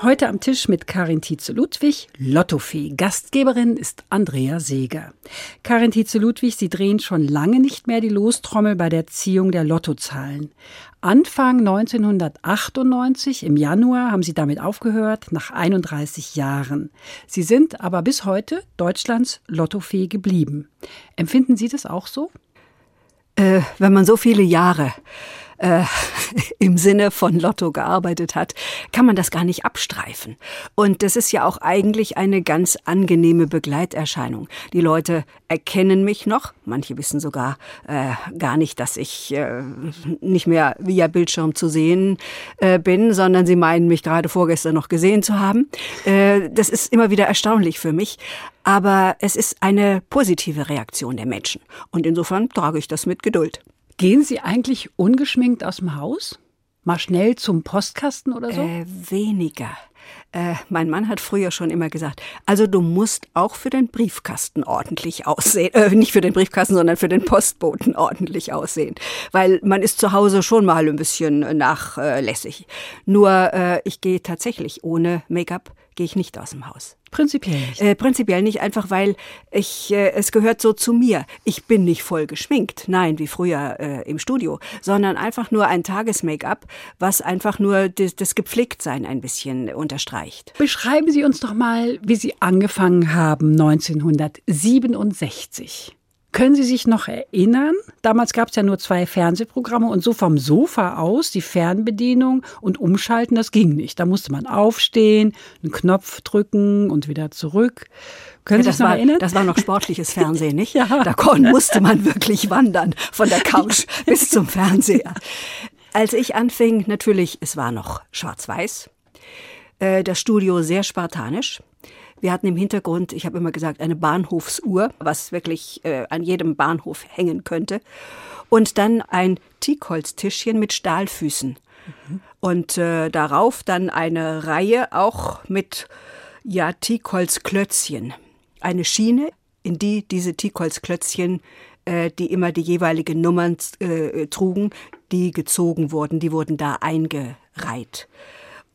Heute am Tisch mit Karin Tietze-Ludwig, Lottofee. Gastgeberin ist Andrea Seeger. Karin Tietze-Ludwig, Sie drehen schon lange nicht mehr die Lostrommel bei der Ziehung der Lottozahlen. Anfang 1998, im Januar, haben Sie damit aufgehört, nach 31 Jahren. Sie sind aber bis heute Deutschlands Lottofee geblieben. Empfinden Sie das auch so? Äh, wenn man so viele Jahre äh, im Sinne von Lotto gearbeitet hat, kann man das gar nicht abstreifen. Und das ist ja auch eigentlich eine ganz angenehme Begleiterscheinung. Die Leute erkennen mich noch, manche wissen sogar äh, gar nicht, dass ich äh, nicht mehr via Bildschirm zu sehen äh, bin, sondern sie meinen mich gerade vorgestern noch gesehen zu haben. Äh, das ist immer wieder erstaunlich für mich. Aber es ist eine positive Reaktion der Menschen. Und insofern trage ich das mit Geduld. Gehen Sie eigentlich ungeschminkt aus dem Haus? Mal schnell zum Postkasten oder so? Äh, weniger. Äh, mein Mann hat früher schon immer gesagt, also du musst auch für den Briefkasten ordentlich aussehen. Äh, nicht für den Briefkasten, sondern für den Postboten ordentlich aussehen. Weil man ist zu Hause schon mal ein bisschen nachlässig. Nur äh, ich gehe tatsächlich ohne Make-up, gehe ich nicht aus dem Haus. Prinzipiell nicht. Äh, prinzipiell nicht, einfach weil ich, äh, es gehört so zu mir. Ich bin nicht voll geschminkt, nein, wie früher äh, im Studio, sondern einfach nur ein Tages-Make-up, was einfach nur das, das Gepflegtsein ein bisschen unterstreicht. Beschreiben Sie uns doch mal, wie Sie angefangen haben 1967. Können Sie sich noch erinnern? Damals gab es ja nur zwei Fernsehprogramme und so vom Sofa aus die Fernbedienung und umschalten, das ging nicht. Da musste man aufstehen, einen Knopf drücken und wieder zurück. Können Sie sich noch war, erinnern? Das war noch sportliches Fernsehen, nicht? ja. Da musste man wirklich wandern, von der Couch bis zum Fernseher. Als ich anfing, natürlich, es war noch schwarz-weiß, äh, das Studio sehr spartanisch. Wir hatten im Hintergrund, ich habe immer gesagt, eine Bahnhofsuhr, was wirklich äh, an jedem Bahnhof hängen könnte. Und dann ein Teakholztischchen mit Stahlfüßen. Mhm. Und äh, darauf dann eine Reihe auch mit ja, Teakholzklötzchen. Eine Schiene, in die diese Teakholzklötzchen, äh, die immer die jeweiligen Nummern äh, trugen, die gezogen wurden, die wurden da eingereiht.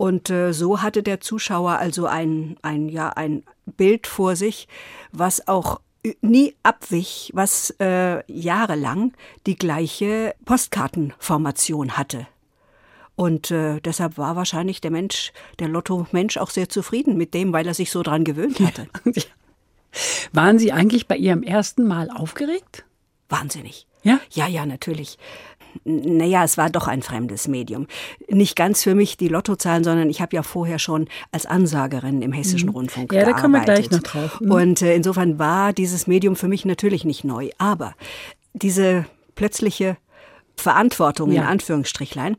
Und äh, so hatte der Zuschauer also ein, ein, ja, ein Bild vor sich, was auch nie abwich, was äh, jahrelang die gleiche Postkartenformation hatte. Und äh, deshalb war wahrscheinlich der Mensch, der Lotto-Mensch auch sehr zufrieden mit dem, weil er sich so dran gewöhnt hatte. Waren Sie eigentlich bei Ihrem ersten Mal aufgeregt? Wahnsinnig. Ja? Ja, ja, natürlich naja, es war doch ein fremdes Medium. Nicht ganz für mich die Lottozahlen, sondern ich habe ja vorher schon als Ansagerin im Hessischen mhm. Rundfunk ja, gearbeitet. Ja, da kommen wir gleich noch drauf. Mhm. Und äh, insofern war dieses Medium für mich natürlich nicht neu. Aber diese plötzliche Verantwortung ja. in Anführungsstrichlein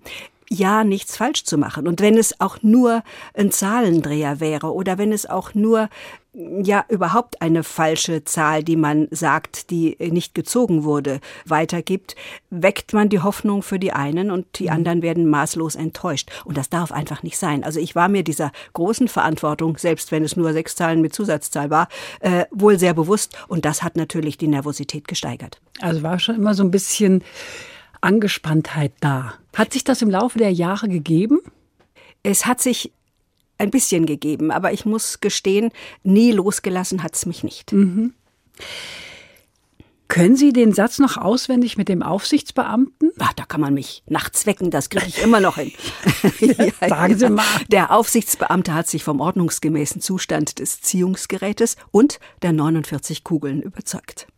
ja nichts falsch zu machen. Und wenn es auch nur ein Zahlendreher wäre oder wenn es auch nur ja überhaupt eine falsche Zahl, die man sagt, die nicht gezogen wurde, weitergibt, weckt man die Hoffnung für die einen und die mhm. anderen werden maßlos enttäuscht. Und das darf einfach nicht sein. Also ich war mir dieser großen Verantwortung, selbst wenn es nur sechs Zahlen mit Zusatzzahl war, äh, wohl sehr bewusst. Und das hat natürlich die Nervosität gesteigert. Also war schon immer so ein bisschen Angespanntheit da. Hat sich das im Laufe der Jahre gegeben? Es hat sich ein bisschen gegeben, aber ich muss gestehen, nie losgelassen hat es mich nicht. Mhm. Können Sie den Satz noch auswendig mit dem Aufsichtsbeamten? Ach, da kann man mich nachts wecken, das kriege ich immer noch hin. ja, Sagen Sie mal. Der Aufsichtsbeamte hat sich vom ordnungsgemäßen Zustand des Ziehungsgerätes und der 49 Kugeln überzeugt.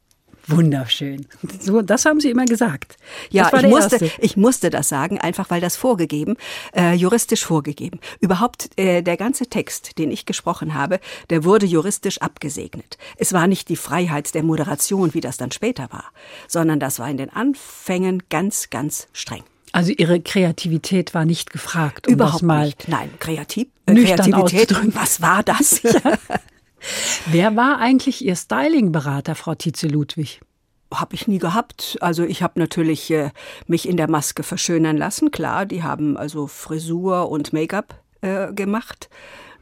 Wunderschön. So, das haben Sie immer gesagt. Ja, ich musste, ich musste das sagen, einfach weil das vorgegeben, äh, juristisch vorgegeben. Überhaupt äh, der ganze Text, den ich gesprochen habe, der wurde juristisch abgesegnet. Es war nicht die Freiheit der Moderation, wie das dann später war, sondern das war in den Anfängen ganz, ganz streng. Also Ihre Kreativität war nicht gefragt. Um Überhaupt mal nicht. Nein, Kreativ, äh, Kreativität. Was war das? Wer war eigentlich Ihr Stylingberater, Frau Tietze-Ludwig? Habe ich nie gehabt. Also ich habe natürlich äh, mich in der Maske verschönern lassen, klar. Die haben also Frisur und Make-up äh, gemacht.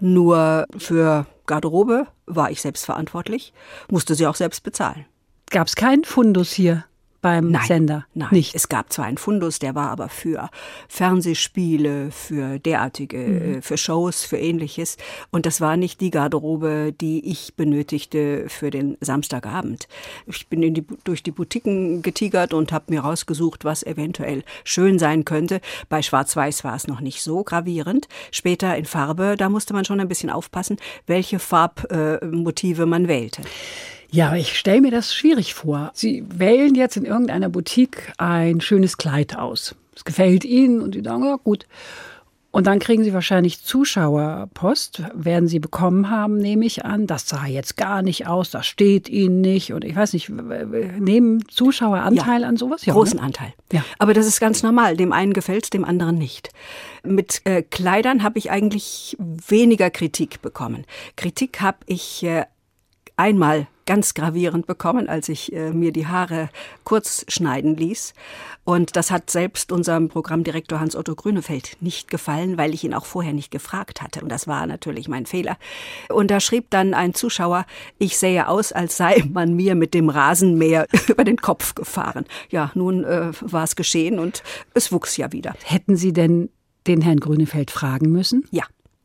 Nur für Garderobe war ich selbst verantwortlich, musste sie auch selbst bezahlen. Gab es keinen Fundus hier? Beim nein, Sender? Nein, nicht. Es gab zwar einen Fundus, der war aber für Fernsehspiele, für derartige, mhm. Äh, für Shows, für ähnliches. Und das war nicht die Garderobe, die ich benötigte für den Samstagabend. Ich bin in die, durch die Boutiquen getigert und habe mir rausgesucht, was eventuell schön sein könnte. Bei Schwarz-Weiß war es noch nicht so gravierend. Später in Farbe, da musste man schon ein bisschen aufpassen, welche Farbmotive äh, man wählte. Ja, ich stelle mir das schwierig vor. Sie wählen jetzt in irgendeiner Boutique ein schönes Kleid aus. Es gefällt Ihnen und Sie sagen, ja gut. Und dann kriegen Sie wahrscheinlich Zuschauerpost, werden Sie bekommen haben, nehme ich an. Das sah jetzt gar nicht aus, das steht Ihnen nicht. Und ich weiß nicht, nehmen Zuschauer Anteil ja, an sowas? Ja, großen ne? Anteil. Ja. Aber das ist ganz normal. Dem einen gefällt es, dem anderen nicht. Mit äh, Kleidern habe ich eigentlich weniger Kritik bekommen. Kritik habe ich äh, einmal ganz gravierend bekommen, als ich äh, mir die Haare kurz schneiden ließ. Und das hat selbst unserem Programmdirektor Hans-Otto Grünefeld nicht gefallen, weil ich ihn auch vorher nicht gefragt hatte. Und das war natürlich mein Fehler. Und da schrieb dann ein Zuschauer, ich sähe aus, als sei man mir mit dem Rasenmäher über den Kopf gefahren. Ja, nun äh, war es geschehen und es wuchs ja wieder. Hätten Sie denn den Herrn Grünefeld fragen müssen? Ja.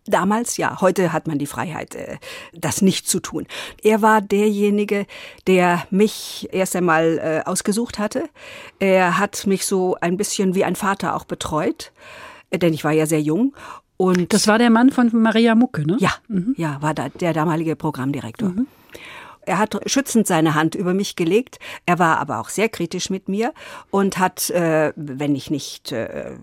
Damals ja, heute hat man die Freiheit, äh, das nicht zu tun. Er war derjenige, der mich erst einmal äh, ausgesucht hatte. Er hat mich so ein bisschen wie ein Vater auch betreut, äh, denn ich war ja sehr jung. Und das war der Mann von Maria Mucke, ne? Ja, mhm. ja, war da der damalige Programmdirektor. Mhm. Er hat schützend seine Hand über mich gelegt. Er war aber auch sehr kritisch mit mir und hat, äh, wenn ich nicht äh,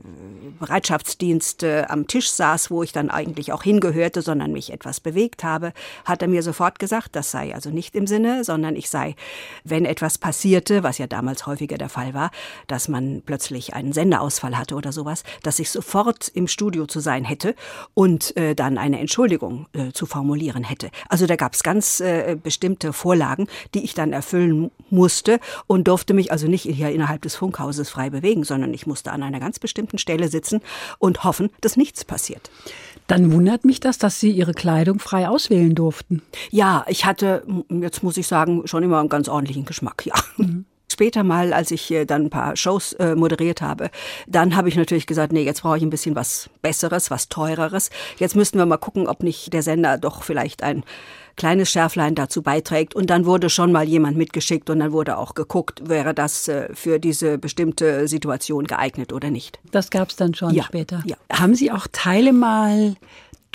Bereitschaftsdienst äh, am Tisch saß, wo ich dann eigentlich auch hingehörte, sondern mich etwas bewegt habe, hat er mir sofort gesagt, das sei also nicht im Sinne, sondern ich sei, wenn etwas passierte, was ja damals häufiger der Fall war, dass man plötzlich einen Senderausfall hatte oder sowas, dass ich sofort im Studio zu sein hätte und äh, dann eine Entschuldigung äh, zu formulieren hätte. Also da gab es ganz äh, bestimmte Vorlagen, die ich dann erfüllen musste und durfte mich also nicht hier innerhalb des Funkhauses frei bewegen, sondern ich musste an einer ganz bestimmten Stelle sitzen und hoffen, dass nichts passiert. Dann wundert mich das, dass Sie Ihre Kleidung frei auswählen durften. Ja, ich hatte, jetzt muss ich sagen, schon immer einen ganz ordentlichen Geschmack, ja. Mhm später mal, als ich äh, dann ein paar Shows äh, moderiert habe, dann habe ich natürlich gesagt, nee, jetzt brauche ich ein bisschen was Besseres, was Teureres. Jetzt müssten wir mal gucken, ob nicht der Sender doch vielleicht ein kleines Schärflein dazu beiträgt. Und dann wurde schon mal jemand mitgeschickt und dann wurde auch geguckt, wäre das äh, für diese bestimmte Situation geeignet oder nicht. Das gab es dann schon ja, später. Ja. Haben Sie auch Teile mal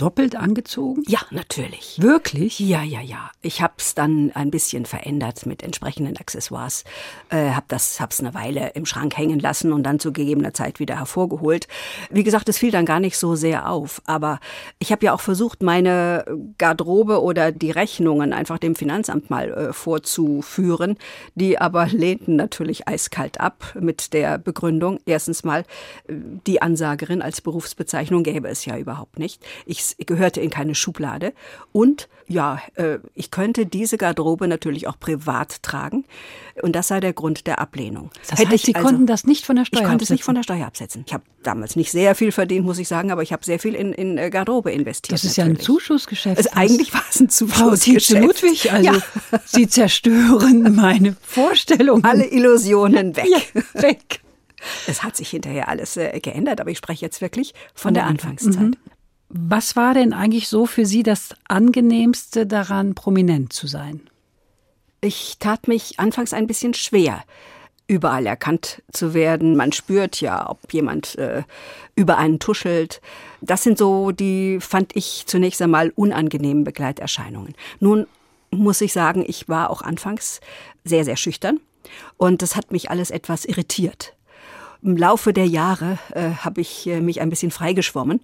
doppelt angezogen? Ja, natürlich. Wirklich? Ja, ja, ja. Ich habe es dann ein bisschen verändert mit entsprechenden Accessoires. Äh, hab das, hab's eine Weile im Schrank hängen lassen und dann zu gegebener Zeit wieder hervorgeholt. Wie gesagt, es fiel dann gar nicht so sehr auf. Aber ich habe ja auch versucht, meine Garderobe oder die Rechnungen einfach dem Finanzamt mal äh, vorzuführen. Die aber lehnten natürlich eiskalt ab mit der Begründung. Erstens mal, äh, die Ansagerin als Berufsbezeichnung gäbe es ja überhaupt nicht. Ich gehörte in keine Schublade. Und ja, äh, ich könnte diese Garderobe natürlich auch privat tragen. Und das sei der Grund der Ablehnung. Das Hätte heißt, Sie also, konnten das nicht von der Steuer Ich konnte absetzen. es nicht von der Steuer absetzen. Ich habe damals nicht sehr viel verdient, muss ich sagen, aber ich habe sehr viel in, in äh, Garderobe investiert. Das ist natürlich. ja ein Zuschussgeschäft. Also eigentlich war es ein Zuschussgeschäft. Frau Ludwig, also ja. Sie zerstören meine Vorstellung. Alle Illusionen weg. Ja, weg. Es hat sich hinterher alles äh, geändert, aber ich spreche jetzt wirklich von der Anfangszeit. Mhm. Was war denn eigentlich so für Sie das Angenehmste daran, prominent zu sein? Ich tat mich anfangs ein bisschen schwer, überall erkannt zu werden. Man spürt ja, ob jemand äh, über einen tuschelt. Das sind so die, fand ich zunächst einmal unangenehmen Begleiterscheinungen. Nun muss ich sagen, ich war auch anfangs sehr, sehr schüchtern und das hat mich alles etwas irritiert. Im Laufe der Jahre äh, habe ich äh, mich ein bisschen freigeschwommen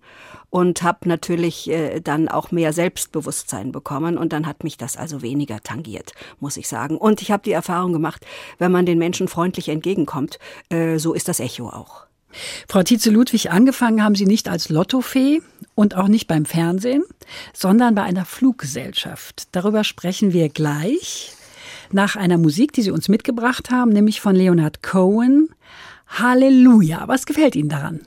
und habe natürlich äh, dann auch mehr Selbstbewusstsein bekommen und dann hat mich das also weniger tangiert, muss ich sagen. Und ich habe die Erfahrung gemacht, wenn man den Menschen freundlich entgegenkommt, äh, so ist das Echo auch. Frau Tietze-Ludwig, angefangen haben Sie nicht als Lottofee und auch nicht beim Fernsehen, sondern bei einer Fluggesellschaft. Darüber sprechen wir gleich nach einer Musik, die Sie uns mitgebracht haben, nämlich von Leonard Cohen, Halleluja. Was gefällt Ihnen daran?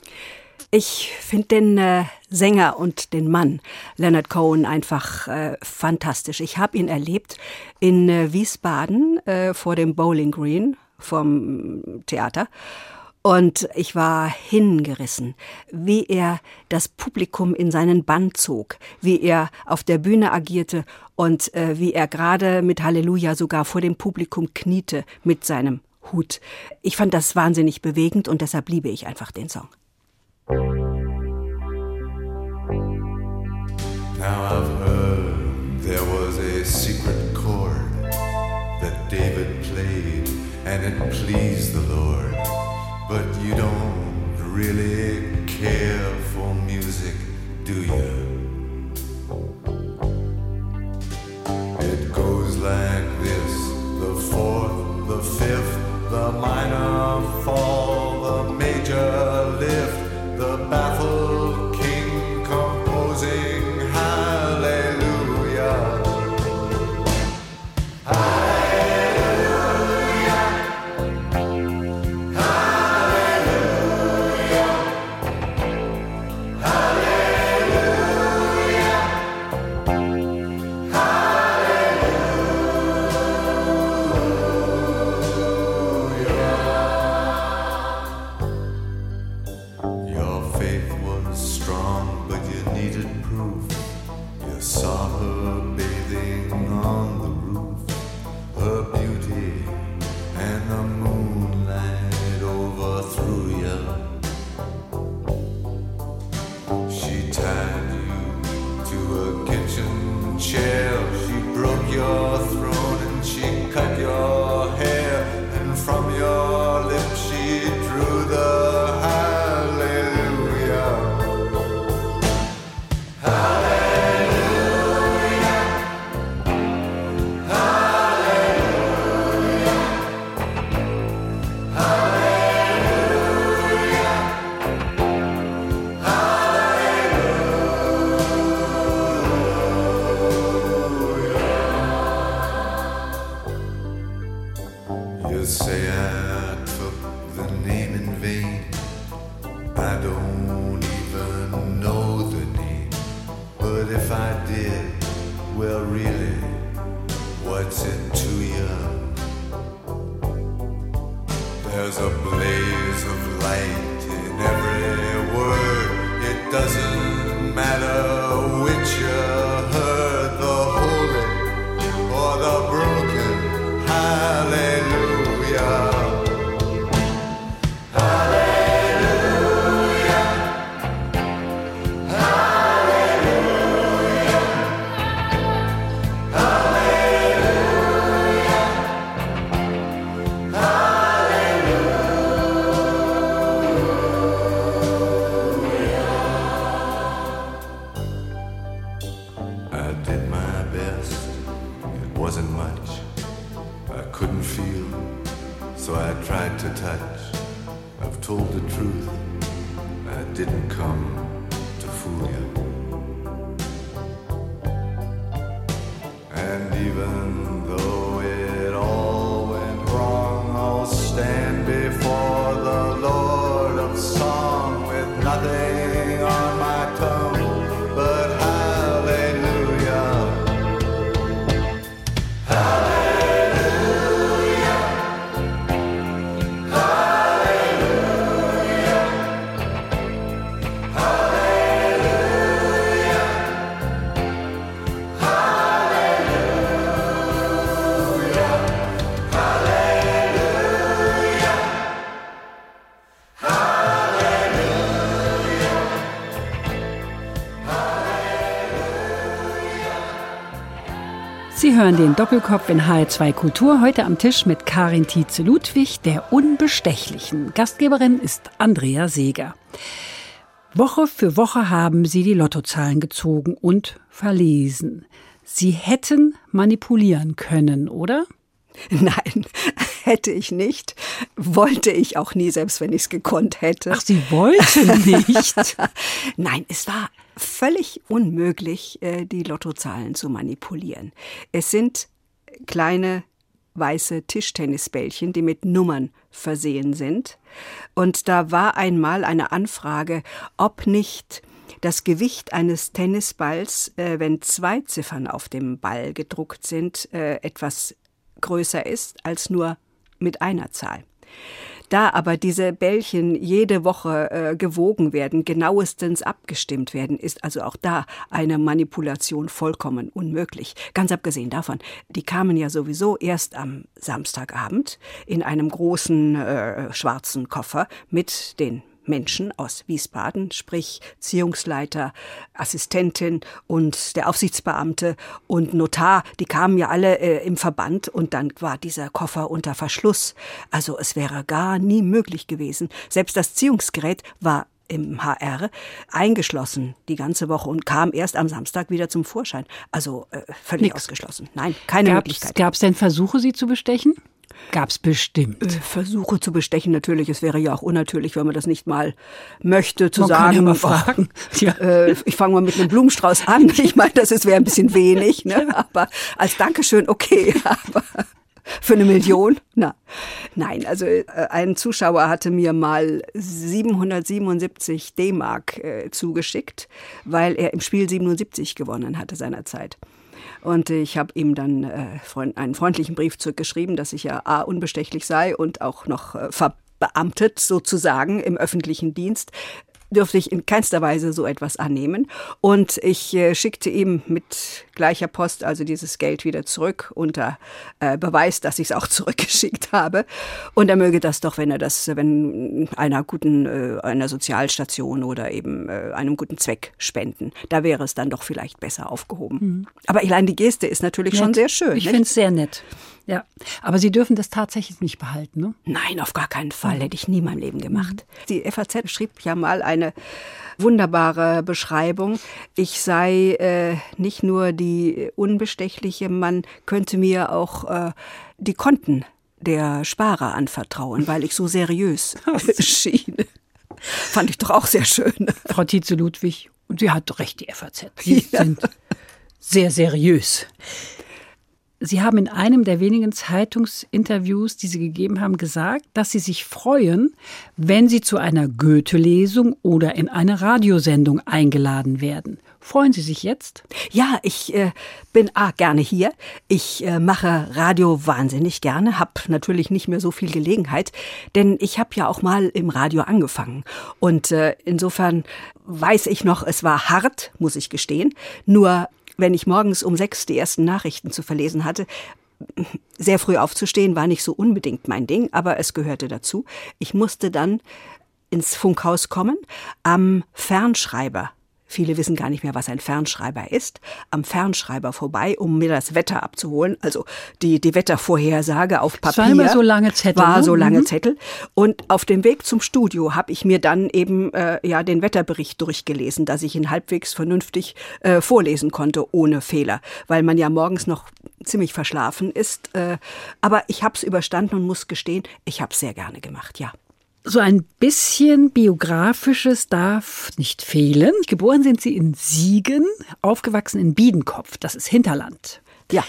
Ich finde den äh, Sänger und den Mann Leonard Cohen einfach äh, fantastisch. Ich habe ihn erlebt in äh, Wiesbaden äh, vor dem Bowling Green vom Theater. Und ich war hingerissen, wie er das Publikum in seinen Bann zog, wie er auf der Bühne agierte und äh, wie er gerade mit Halleluja sogar vor dem Publikum kniete mit seinem Hut. Ich fand das wahnsinnig bewegend und deshalb liebe ich einfach den Song. Now I've heard there was a secret chord that David played and it pleased the Lord. But you don't really care for music, do you? It goes like this the fourth, minor fall, hören den Doppelkopf in HR2 Kultur heute am Tisch mit Karin Tietze-Ludwig, der Unbestechlichen. Gastgeberin ist Andrea Seeger. Woche für Woche haben Sie die Lottozahlen gezogen und verlesen. Sie hätten manipulieren können, oder? Nein, hätte ich nicht. Wollte ich auch nie, selbst wenn ich es gekonnt hätte. Ach, Sie wollten nicht. Nein, es war völlig unmöglich, äh, die Lottozahlen zu manipulieren. Es sind kleine weiße Tischtennisbällchen, die mit Nummern versehen sind. Und da war einmal eine Anfrage, ob nicht das Gewicht eines Tennisballs, äh, wenn zwei Ziffern auf dem Ball gedruckt sind, äh, etwas größer ist als nur mit einer Zahl. Da aber diese Bällchen jede Woche äh, gewogen werden, genauestens abgestimmt werden, ist also auch da eine Manipulation vollkommen unmöglich. Ganz abgesehen davon, die kamen ja sowieso erst am Samstagabend in einem großen äh, schwarzen Koffer mit den Menschen aus Wiesbaden, sprich Ziehungsleiter, Assistentin und der Aufsichtsbeamte und Notar, die kamen ja alle äh, im Verband und dann war dieser Koffer unter Verschluss. Also es wäre gar nie möglich gewesen. Selbst das Ziehungsgerät war im HR eingeschlossen die ganze Woche und kam erst am Samstag wieder zum Vorschein. Also äh, völlig Nix. ausgeschlossen. Nein, keine gab's, Möglichkeit. Gab es denn Versuche, sie zu bestechen? Gab's bestimmt. Äh, Versuche zu bestechen natürlich. Es wäre ja auch unnatürlich, wenn man das nicht mal möchte, zu man sagen. Kann ja mal fragen. Ja. Äh, ich fange mal mit einem Blumenstrauß an. Ich meine, das wäre ein bisschen wenig, ne? aber als Dankeschön okay. Aber für eine Million? Na, nein. Also äh, ein Zuschauer hatte mir mal 777 D-Mark äh, zugeschickt, weil er im Spiel 77 gewonnen hatte seinerzeit. Und ich habe ihm dann äh, einen freundlichen Brief zurückgeschrieben, dass ich ja A, unbestechlich sei und auch noch äh, verbeamtet sozusagen im öffentlichen Dienst dürfte ich in keinster Weise so etwas annehmen. Und ich äh, schickte ihm mit gleicher Post also dieses Geld wieder zurück unter äh, Beweis, dass ich es auch zurückgeschickt habe. Und er möge das doch, wenn er das, wenn einer guten, äh, einer Sozialstation oder eben äh, einem guten Zweck spenden. Da wäre es dann doch vielleicht besser aufgehoben. Mhm. Aber allein die Geste ist natürlich nett. schon sehr schön. Ich finde es sehr nett. Ja, aber Sie dürfen das tatsächlich nicht behalten, ne? Nein, auf gar keinen Fall. Mhm. Hätte ich nie in meinem Leben gemacht. Mhm. Die FAZ schrieb ja mal eine wunderbare Beschreibung. Ich sei äh, nicht nur die Unbestechliche, man könnte mir auch äh, die Konten der Sparer anvertrauen, weil ich so seriös schien. Fand ich doch auch sehr schön. Frau Tietze Ludwig, und sie hat recht, die FAZ. Sie ja. sind sehr seriös. Sie haben in einem der wenigen Zeitungsinterviews, die Sie gegeben haben, gesagt, dass Sie sich freuen, wenn Sie zu einer Goethe-Lesung oder in eine Radiosendung eingeladen werden. Freuen Sie sich jetzt? Ja, ich äh, bin ah, gerne hier. Ich äh, mache Radio wahnsinnig gerne, habe natürlich nicht mehr so viel Gelegenheit, denn ich habe ja auch mal im Radio angefangen. Und äh, insofern weiß ich noch, es war hart, muss ich gestehen. Nur wenn ich morgens um sechs die ersten Nachrichten zu verlesen hatte, sehr früh aufzustehen war nicht so unbedingt mein Ding, aber es gehörte dazu. Ich musste dann ins Funkhaus kommen, am Fernschreiber Viele wissen gar nicht mehr, was ein Fernschreiber ist. Am Fernschreiber vorbei, um mir das Wetter abzuholen. Also die, die Wettervorhersage auf Papier. War immer so lange Zettel. War so lange mhm. Zettel. Und auf dem Weg zum Studio habe ich mir dann eben äh, ja den Wetterbericht durchgelesen, dass ich ihn halbwegs vernünftig äh, vorlesen konnte, ohne Fehler. Weil man ja morgens noch ziemlich verschlafen ist. Äh, aber ich habe es überstanden und muss gestehen, ich habe es sehr gerne gemacht, ja. So ein bisschen biografisches darf nicht fehlen. Geboren sind Sie in Siegen, aufgewachsen in Biedenkopf, das ist Hinterland. Ja.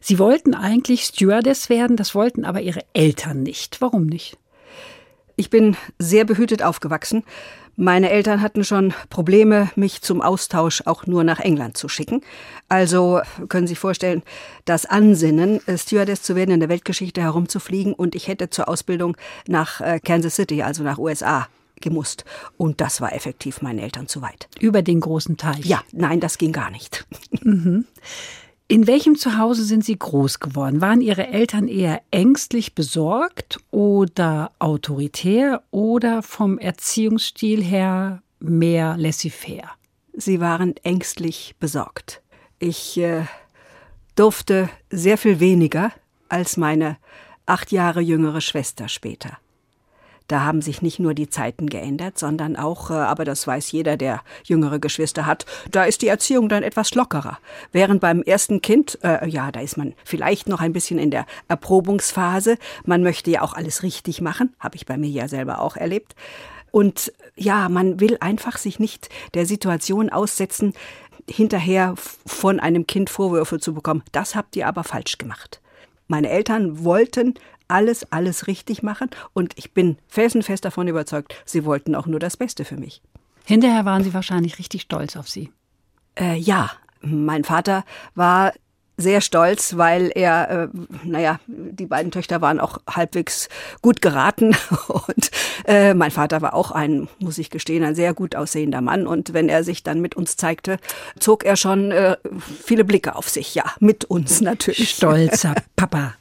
Sie wollten eigentlich Stewardess werden, das wollten aber Ihre Eltern nicht. Warum nicht? Ich bin sehr behütet aufgewachsen. Meine Eltern hatten schon Probleme, mich zum Austausch auch nur nach England zu schicken. Also können Sie sich vorstellen, das Ansinnen, äh, Stewardess zu werden, in der Weltgeschichte herumzufliegen und ich hätte zur Ausbildung nach äh, Kansas City, also nach USA gemusst. Und das war effektiv meinen Eltern zu weit. Über den großen Teich? Ja, nein, das ging gar nicht. Mhm. In welchem Zuhause sind Sie groß geworden? Waren Ihre Eltern eher ängstlich besorgt oder autoritär oder vom Erziehungsstil her mehr laissez-faire? Sie waren ängstlich besorgt. Ich äh, durfte sehr viel weniger als meine acht Jahre jüngere Schwester später. Da haben sich nicht nur die Zeiten geändert, sondern auch, äh, aber das weiß jeder, der jüngere Geschwister hat, da ist die Erziehung dann etwas lockerer. Während beim ersten Kind, äh, ja, da ist man vielleicht noch ein bisschen in der Erprobungsphase. Man möchte ja auch alles richtig machen, habe ich bei mir ja selber auch erlebt. Und ja, man will einfach sich nicht der Situation aussetzen, hinterher von einem Kind Vorwürfe zu bekommen. Das habt ihr aber falsch gemacht. Meine Eltern wollten alles, alles richtig machen und ich bin felsenfest davon überzeugt, sie wollten auch nur das Beste für mich. Hinterher waren Sie wahrscheinlich richtig stolz auf Sie. Äh, ja, mein Vater war sehr stolz, weil er, äh, naja, die beiden Töchter waren auch halbwegs gut geraten und äh, mein Vater war auch ein, muss ich gestehen, ein sehr gut aussehender Mann und wenn er sich dann mit uns zeigte, zog er schon äh, viele Blicke auf sich, ja, mit uns natürlich. Stolzer Papa.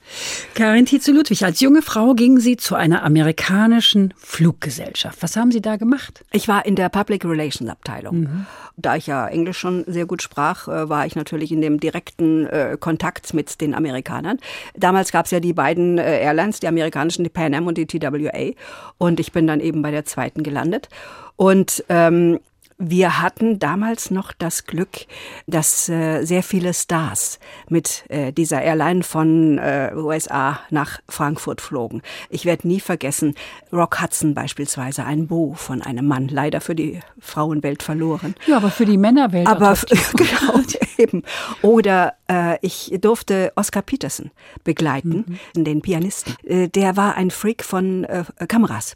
Karin Tietze-Ludwig, als junge Frau ging Sie zu einer amerikanischen Fluggesellschaft. Was haben Sie da gemacht? Ich war in der Public Relations Abteilung. Mhm. Da ich ja Englisch schon sehr gut sprach, äh, war ich natürlich in dem direkten äh, Kontakt mit den Amerikanern. Damals gab es ja die beiden äh, Airlines, die amerikanischen, die Pan Am und die TWA. Und ich bin dann eben bei der zweiten gelandet. Und ähm, wir hatten damals noch das Glück, dass äh, sehr viele Stars mit äh, dieser Airline von äh, USA nach Frankfurt flogen. Ich werde nie vergessen, Rock Hudson beispielsweise, ein Bo von einem Mann, leider für die Frauenwelt verloren. Ja, aber für die Männerwelt. Aber genau, eben. Oder äh, ich durfte Oscar Peterson begleiten, mhm. den Pianisten. Äh, der war ein Freak von äh, Kameras.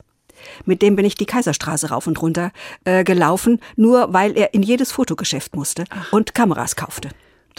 Mit dem bin ich die Kaiserstraße rauf und runter äh, gelaufen, nur weil er in jedes Fotogeschäft musste Ach. und Kameras kaufte.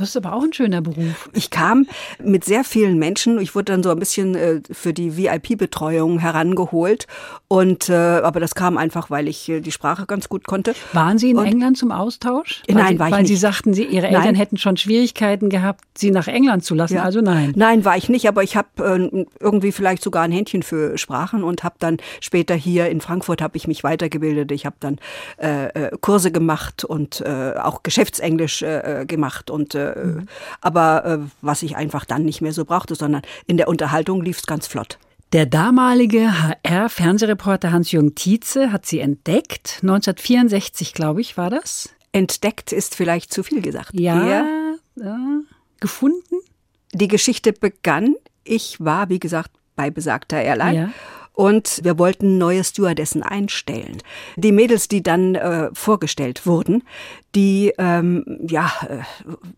Das ist aber auch ein schöner Beruf. Ich kam mit sehr vielen Menschen. Ich wurde dann so ein bisschen äh, für die VIP-Betreuung herangeholt. Und äh, aber das kam einfach, weil ich äh, die Sprache ganz gut konnte. Waren Sie in und, England zum Austausch? Weil nein, Sie, war ich weil nicht. Sie sagten, Sie, Ihre Eltern nein. hätten schon Schwierigkeiten gehabt, Sie nach England zu lassen. Ja. Also nein. Nein, war ich nicht. Aber ich habe äh, irgendwie vielleicht sogar ein Händchen für Sprachen und habe dann später hier in Frankfurt habe ich mich weitergebildet. Ich habe dann äh, äh, Kurse gemacht und äh, auch Geschäftsenglisch äh, gemacht und äh, Mhm. Aber äh, was ich einfach dann nicht mehr so brauchte, sondern in der Unterhaltung lief es ganz flott. Der damalige HR-Fernsehreporter Hans-Jürgen Tietze hat sie entdeckt. 1964, glaube ich, war das. Entdeckt ist vielleicht zu viel gesagt. Ja, ja. Gefunden? Die Geschichte begann. Ich war, wie gesagt, bei besagter Airline. Ja und wir wollten neue Stewardessen einstellen. Die Mädels, die dann äh, vorgestellt wurden, die ähm, ja äh,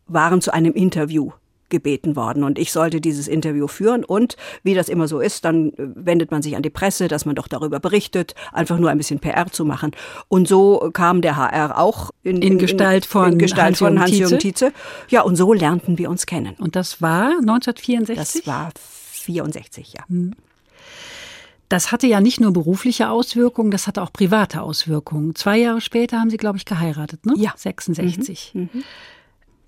waren zu einem Interview gebeten worden und ich sollte dieses Interview führen und wie das immer so ist, dann wendet man sich an die Presse, dass man doch darüber berichtet, einfach nur ein bisschen PR zu machen. Und so kam der HR auch in, in, in Gestalt von, in Gestalt Hans-Jürgen Hans Tietze. Tietze. Ja, und so lernten wir uns kennen. Und das war 1964? Das war 64, ja. Hm. Das hatte ja nicht nur berufliche Auswirkungen, das hatte auch private Auswirkungen. Zwei Jahre später haben Sie, glaube ich, geheiratet, ne? Ja. 66. Mhm. Mhm.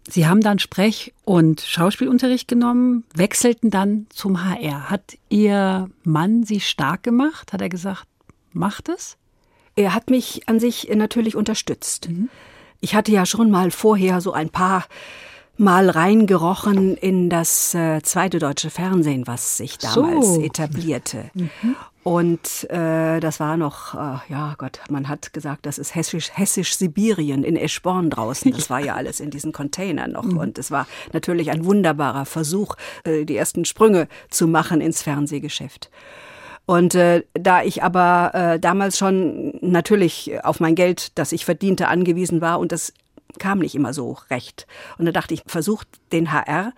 Sie haben dann Sprech- und Schauspielunterricht genommen, wechselten dann zum HR. Hat Ihr Mann Sie stark gemacht? Hat er gesagt, macht es? Er hat mich an sich natürlich unterstützt. Mhm. Ich hatte ja schon mal vorher so ein paar mal reingerochen in das äh, zweite deutsche Fernsehen, was sich damals so. etablierte. Mhm. Und äh, das war noch, äh, ja Gott, man hat gesagt, das ist hessisch, hessisch-Sibirien in Eschborn draußen. Das war ja alles in diesen Containern noch. Mhm. Und es war natürlich ein wunderbarer Versuch, äh, die ersten Sprünge zu machen ins Fernsehgeschäft. Und äh, da ich aber äh, damals schon natürlich auf mein Geld, das ich verdiente, angewiesen war und das kam nicht immer so recht. Und da dachte ich, versuch den HR,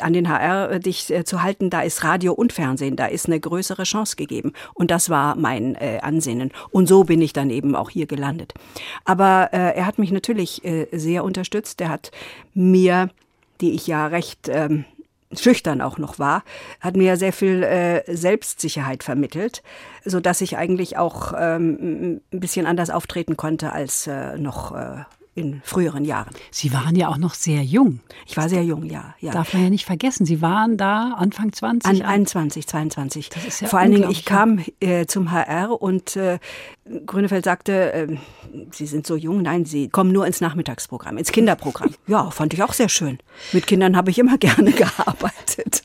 an den HR dich äh, zu halten, da ist Radio und Fernsehen, da ist eine größere Chance gegeben. Und das war mein äh, Ansinnen. Und so bin ich dann eben auch hier gelandet. Aber äh, er hat mich natürlich äh, sehr unterstützt. Er hat mir, die ich ja recht ähm, schüchtern auch noch war, hat mir sehr viel äh, Selbstsicherheit vermittelt, so dass ich eigentlich auch ähm, ein bisschen anders auftreten konnte als äh, noch äh, in früheren Jahren. Sie waren ja auch noch sehr jung. Ich war sehr jung, ja. ja. Darf man ja nicht vergessen. Sie waren da Anfang 20. An 21, 22. Das ist ja Vor allen Dingen, ich kam äh, zum HR und äh, Grünefeld sagte, äh, Sie sind so jung. Nein, Sie kommen nur ins Nachmittagsprogramm, ins Kinderprogramm. Ja, fand ich auch sehr schön. Mit Kindern habe ich immer gerne gearbeitet.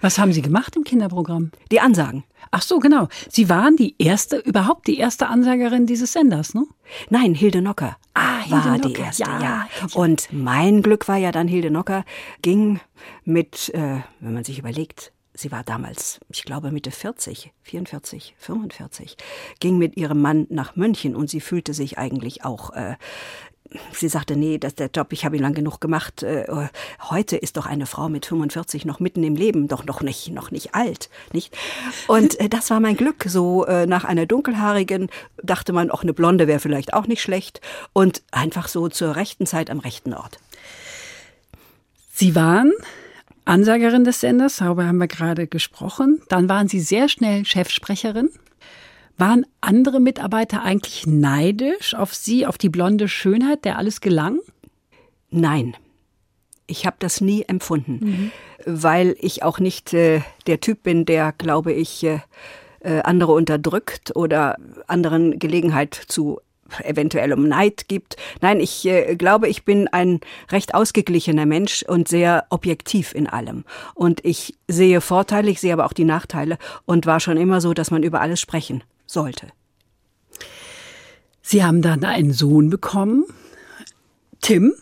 Was haben Sie gemacht im Kinderprogramm? Die Ansagen. Ach so, genau. Sie waren die erste, überhaupt die erste Ansagerin dieses Senders, ne? Nein, Hilde Nocker ah, Hilde war Nocker. die erste, ja. ja. Und mein Glück war ja dann, Hilde Nocker ging mit, äh, wenn man sich überlegt, sie war damals, ich glaube Mitte 40, 44, 45, ging mit ihrem Mann nach München und sie fühlte sich eigentlich auch äh, sie sagte, nee, das der Job, ich habe ihn lang genug gemacht. Äh, heute ist doch eine Frau mit 45 noch mitten im Leben, doch noch nicht, noch nicht alt, nicht? Und äh, das war mein Glück. So äh, nach einer dunkelhaarigen dachte man, auch eine Blonde wäre vielleicht auch nicht schlecht. Und einfach so zur rechten Zeit am rechten Ort. Sie waren Ansagerin des Senders, darüber haben wir gerade gesprochen. Dann waren Sie sehr schnell Chefsprecherin. Waren andere Mitarbeiter eigentlich neidisch auf Sie, auf die blonde Schönheit, der alles gelang? Nein. Ich habe das nie empfunden, mhm. weil ich auch nicht äh, der Typ bin, der, glaube ich, äh, äh andere unterdrückt oder anderen Gelegenheit zu eventuell um Neid gibt. Nein, ich äh, glaube, ich bin ein recht ausgeglichener Mensch und sehr objektiv in allem. Und ich sehe Vorteile, ich sehe aber auch die Nachteile und war schon immer so, dass man über alles sprechen sollte. Sie haben dann einen Sohn bekommen, Tim.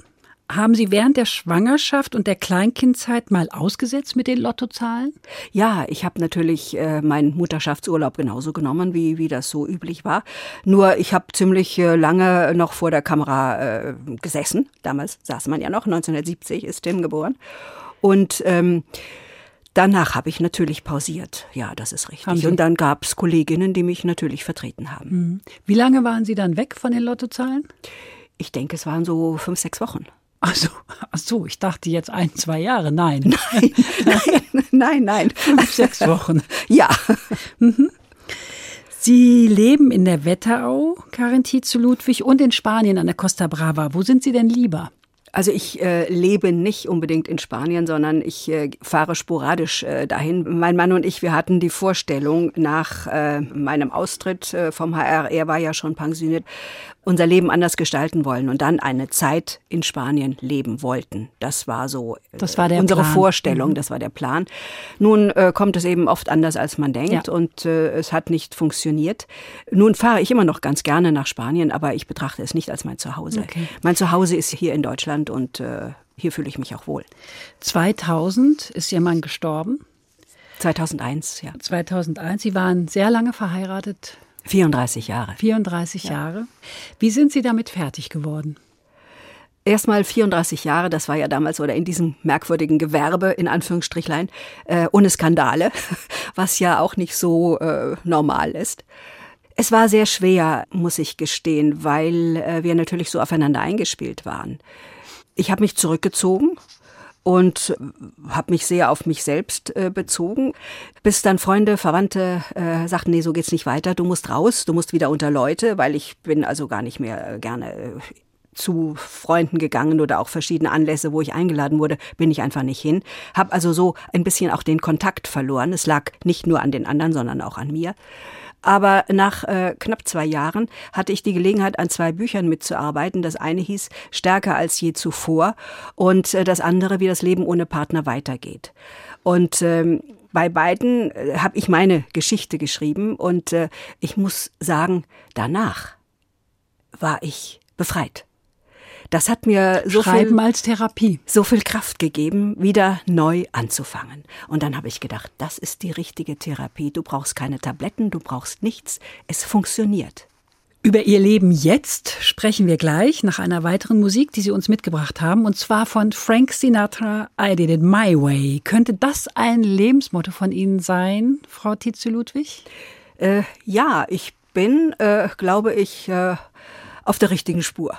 Haben Sie während der Schwangerschaft und der Kleinkindzeit mal ausgesetzt mit den Lottozahlen? Ja, ich habe natürlich äh, meinen Mutterschaftsurlaub genauso genommen, wie, wie das so üblich war. Nur ich habe ziemlich äh, lange noch vor der Kamera äh, gesessen. Damals saß man ja noch, 1970 ist Tim geboren. Und ähm, Danach habe ich natürlich pausiert. Ja, das ist richtig. Und dann gab es Kolleginnen, die mich natürlich vertreten haben. Mhm. Wie lange waren Sie dann weg von den Lottozahlen? Ich denke, es waren so fünf, sechs Wochen. Ach so, ach so, ich dachte jetzt ein, zwei Jahre. Nein. Nein, nein, nein, nein. Fünf, sechs Wochen. Ja. Mhm. Sie leben in der Wetterau, Karin Tietze Ludwig, und in Spanien an der Costa Brava. Wo sind Sie denn lieber? Also ich äh, lebe nicht unbedingt in Spanien, sondern ich äh, fahre sporadisch äh, dahin. Mein Mann und ich, wir hatten die Vorstellung nach äh, meinem Austritt äh, vom HR, er war ja schon pensioniert, unser Leben anders gestalten wollen und dann eine Zeit in Spanien leben wollten. Das war so äh, das war unsere Plan. Vorstellung, mhm. das war der Plan. Nun äh, kommt es eben oft anders, als man denkt ja. und äh, es hat nicht funktioniert. Nun fahre ich immer noch ganz gerne nach Spanien, aber ich betrachte es nicht als mein Zuhause. Okay. Mein Zuhause ist hier in Deutschland und äh, hier fühle ich mich auch wohl. 2000 ist Ihr Mann gestorben. 2001, ja. 2001. Sie waren sehr lange verheiratet 34 Jahre. 34 ja. Jahre. Wie sind Sie damit fertig geworden? Erstmal 34 Jahre, das war ja damals oder in diesem merkwürdigen Gewerbe, in Anführungsstrichlein, äh, ohne Skandale, was ja auch nicht so äh, normal ist. Es war sehr schwer, muss ich gestehen, weil äh, wir natürlich so aufeinander eingespielt waren. Ich habe mich zurückgezogen und habe mich sehr auf mich selbst äh, bezogen, bis dann Freunde, Verwandte äh, sagten, nee, so geht's nicht weiter, du musst raus, du musst wieder unter Leute, weil ich bin also gar nicht mehr äh, gerne äh, zu Freunden gegangen oder auch verschiedene Anlässe, wo ich eingeladen wurde, bin ich einfach nicht hin. Hab also so ein bisschen auch den Kontakt verloren. Es lag nicht nur an den anderen, sondern auch an mir. Aber nach äh, knapp zwei Jahren hatte ich die Gelegenheit, an zwei Büchern mitzuarbeiten. Das eine hieß Stärker als je zuvor und äh, das andere, wie das Leben ohne Partner weitergeht. Und ähm, bei beiden äh, habe ich meine Geschichte geschrieben und äh, ich muss sagen, danach war ich befreit. Das hat mir so Schreiben viel, als Therapie. so viel Kraft gegeben, wieder neu anzufangen. Und dann habe ich gedacht, das ist die richtige Therapie. Du brauchst keine Tabletten, du brauchst nichts. Es funktioniert. Über ihr Leben jetzt sprechen wir gleich nach einer weiteren Musik, die Sie uns mitgebracht haben, und zwar von Frank Sinatra, I Did It My Way. Könnte das ein Lebensmotto von Ihnen sein, Frau Tietze Ludwig? Äh, ja, ich bin, äh, glaube ich, äh, auf der richtigen Spur.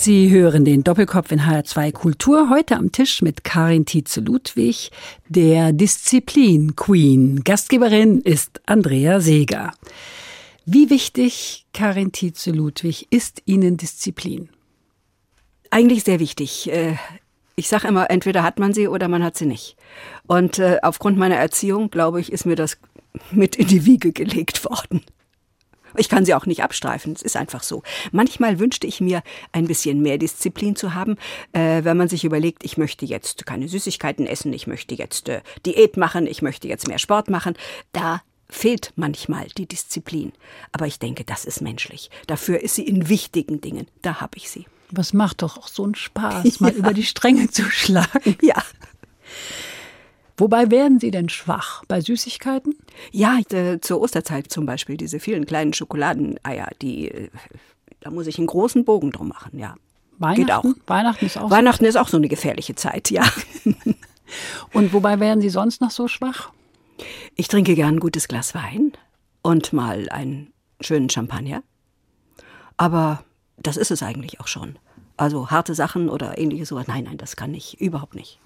Sie hören den Doppelkopf in HR2 Kultur heute am Tisch mit Karin Tietze-Ludwig, der Disziplin Queen. Gastgeberin ist Andrea Seeger. Wie wichtig, Karin Tietze-Ludwig, ist Ihnen Disziplin? Eigentlich sehr wichtig. Äh, Ich sage immer, entweder hat man sie oder man hat sie nicht. Und äh, aufgrund meiner Erziehung, glaube ich, ist mir das mit in die Wiege gelegt worden. Ich kann sie auch nicht abstreifen, es ist einfach so. Manchmal wünschte ich mir, ein bisschen mehr Disziplin zu haben, äh, wenn man sich überlegt, ich möchte jetzt keine Süßigkeiten essen, ich möchte jetzt äh, Diät machen, ich möchte jetzt mehr Sport machen. Da fehlt manchmal die Disziplin. Aber ich denke, das ist menschlich. Dafür ist sie in wichtigen Dingen. Da habe ich sie. Was macht doch auch so einen Spaß, mal über die Stränge zu schlagen. Ja. Wobei werden Sie denn schwach? Bei Süßigkeiten? Ja, äh, zur Osterzeit zum Beispiel, diese vielen kleinen Schokoladeneier, die, äh, da muss ich einen großen Bogen drum machen, ja. Weihnachten? Geht auch. Weihnachten ist auch. Weihnachten ist auch so eine gefährliche Zeit, ja. Und wobei werden Sie sonst noch so schwach? Ich trinke gern ein gutes Glas Wein und mal einen schönen Champagner. Aber das ist es eigentlich auch schon. Also harte Sachen oder ähnliches sowas. Nein, nein, das kann ich überhaupt nicht.